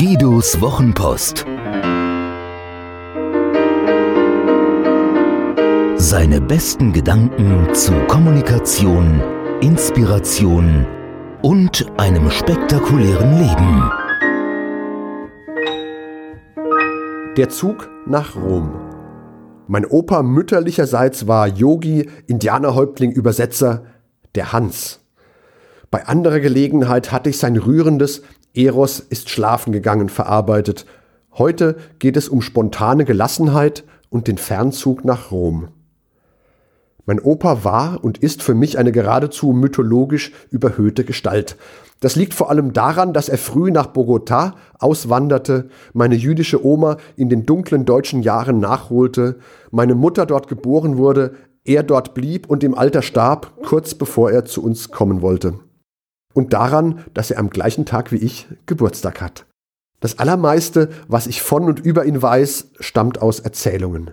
Guidos Wochenpost. Seine besten Gedanken zu Kommunikation, Inspiration und einem spektakulären Leben. Der Zug nach Rom. Mein Opa mütterlicherseits war Yogi, Indianerhäuptling, Übersetzer, der Hans. Bei anderer Gelegenheit hatte ich sein rührendes Eros ist schlafen gegangen verarbeitet. Heute geht es um spontane Gelassenheit und den Fernzug nach Rom. Mein Opa war und ist für mich eine geradezu mythologisch überhöhte Gestalt. Das liegt vor allem daran, dass er früh nach Bogotá auswanderte, meine jüdische Oma in den dunklen deutschen Jahren nachholte, meine Mutter dort geboren wurde, er dort blieb und im Alter starb, kurz bevor er zu uns kommen wollte. Und daran, dass er am gleichen Tag wie ich Geburtstag hat. Das Allermeiste, was ich von und über ihn weiß, stammt aus Erzählungen.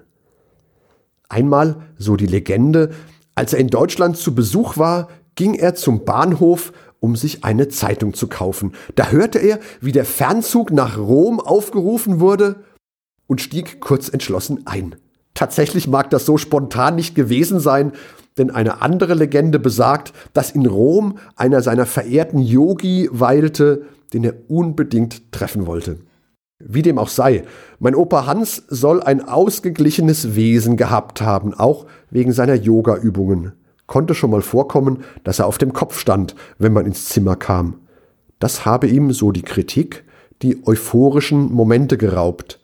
Einmal, so die Legende, als er in Deutschland zu Besuch war, ging er zum Bahnhof, um sich eine Zeitung zu kaufen. Da hörte er, wie der Fernzug nach Rom aufgerufen wurde und stieg kurz entschlossen ein. Tatsächlich mag das so spontan nicht gewesen sein, denn eine andere Legende besagt, dass in Rom einer seiner verehrten Yogi weilte, den er unbedingt treffen wollte. Wie dem auch sei, mein Opa Hans soll ein ausgeglichenes Wesen gehabt haben, auch wegen seiner Yoga-Übungen. Konnte schon mal vorkommen, dass er auf dem Kopf stand, wenn man ins Zimmer kam. Das habe ihm, so die Kritik, die euphorischen Momente geraubt.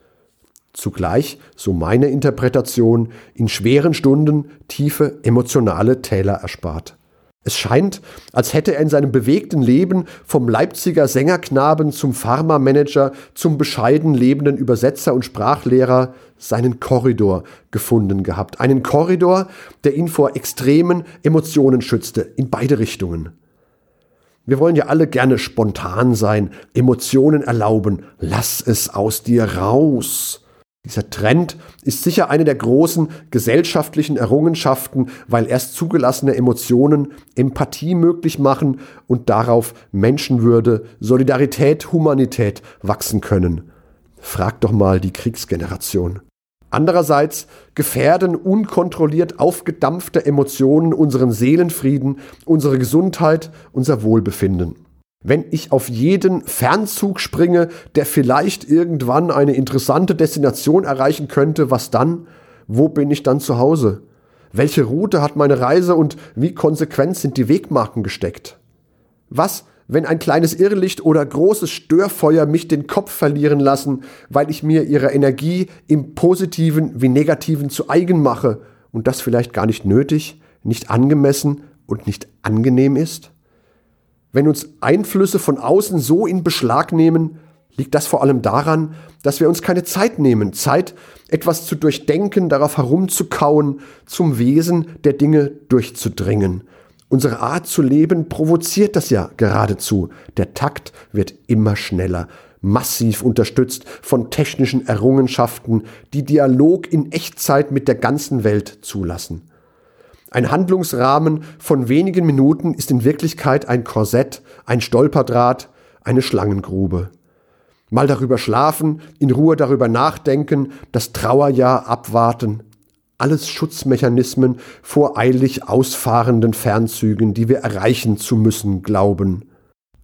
Zugleich, so meine Interpretation, in schweren Stunden tiefe emotionale Täler erspart. Es scheint, als hätte er in seinem bewegten Leben vom Leipziger Sängerknaben zum Pharmamanager zum bescheiden lebenden Übersetzer und Sprachlehrer seinen Korridor gefunden gehabt. Einen Korridor, der ihn vor extremen Emotionen schützte, in beide Richtungen. Wir wollen ja alle gerne spontan sein, Emotionen erlauben. Lass es aus dir raus. Dieser Trend ist sicher eine der großen gesellschaftlichen Errungenschaften, weil erst zugelassene Emotionen Empathie möglich machen und darauf Menschenwürde, Solidarität, Humanität wachsen können. Frag doch mal die Kriegsgeneration. Andererseits gefährden unkontrolliert aufgedampfte Emotionen unseren Seelenfrieden, unsere Gesundheit, unser Wohlbefinden. Wenn ich auf jeden Fernzug springe, der vielleicht irgendwann eine interessante Destination erreichen könnte, was dann? Wo bin ich dann zu Hause? Welche Route hat meine Reise und wie konsequent sind die Wegmarken gesteckt? Was, wenn ein kleines Irrlicht oder großes Störfeuer mich den Kopf verlieren lassen, weil ich mir ihre Energie im positiven wie negativen zu eigen mache und das vielleicht gar nicht nötig, nicht angemessen und nicht angenehm ist? Wenn uns Einflüsse von außen so in Beschlag nehmen, liegt das vor allem daran, dass wir uns keine Zeit nehmen, Zeit, etwas zu durchdenken, darauf herumzukauen, zum Wesen der Dinge durchzudringen. Unsere Art zu leben provoziert das ja geradezu. Der Takt wird immer schneller, massiv unterstützt von technischen Errungenschaften, die Dialog in Echtzeit mit der ganzen Welt zulassen. Ein Handlungsrahmen von wenigen Minuten ist in Wirklichkeit ein Korsett, ein Stolperdraht, eine Schlangengrube. Mal darüber schlafen, in Ruhe darüber nachdenken, das Trauerjahr abwarten. Alles Schutzmechanismen vor eilig ausfahrenden Fernzügen, die wir erreichen zu müssen glauben.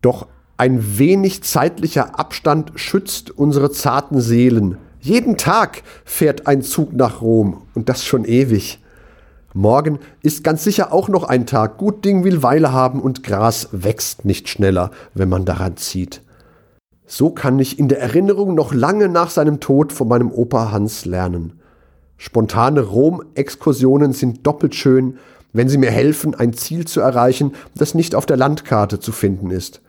Doch ein wenig zeitlicher Abstand schützt unsere zarten Seelen. Jeden Tag fährt ein Zug nach Rom und das schon ewig. Morgen ist ganz sicher auch noch ein Tag. Gut Ding will Weile haben und Gras wächst nicht schneller, wenn man daran zieht. So kann ich in der Erinnerung noch lange nach seinem Tod von meinem Opa Hans lernen. Spontane Rom-Exkursionen sind doppelt schön, wenn sie mir helfen, ein Ziel zu erreichen, das nicht auf der Landkarte zu finden ist.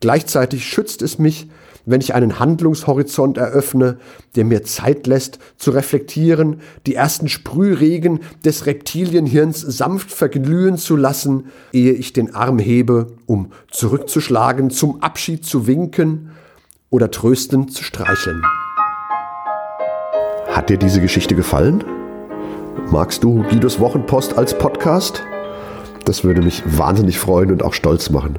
Gleichzeitig schützt es mich, wenn ich einen Handlungshorizont eröffne, der mir Zeit lässt, zu reflektieren, die ersten Sprühregen des Reptilienhirns sanft verglühen zu lassen, ehe ich den Arm hebe, um zurückzuschlagen, zum Abschied zu winken oder tröstend zu streicheln. Hat dir diese Geschichte gefallen? Magst du Guidos Wochenpost als Podcast? Das würde mich wahnsinnig freuen und auch stolz machen.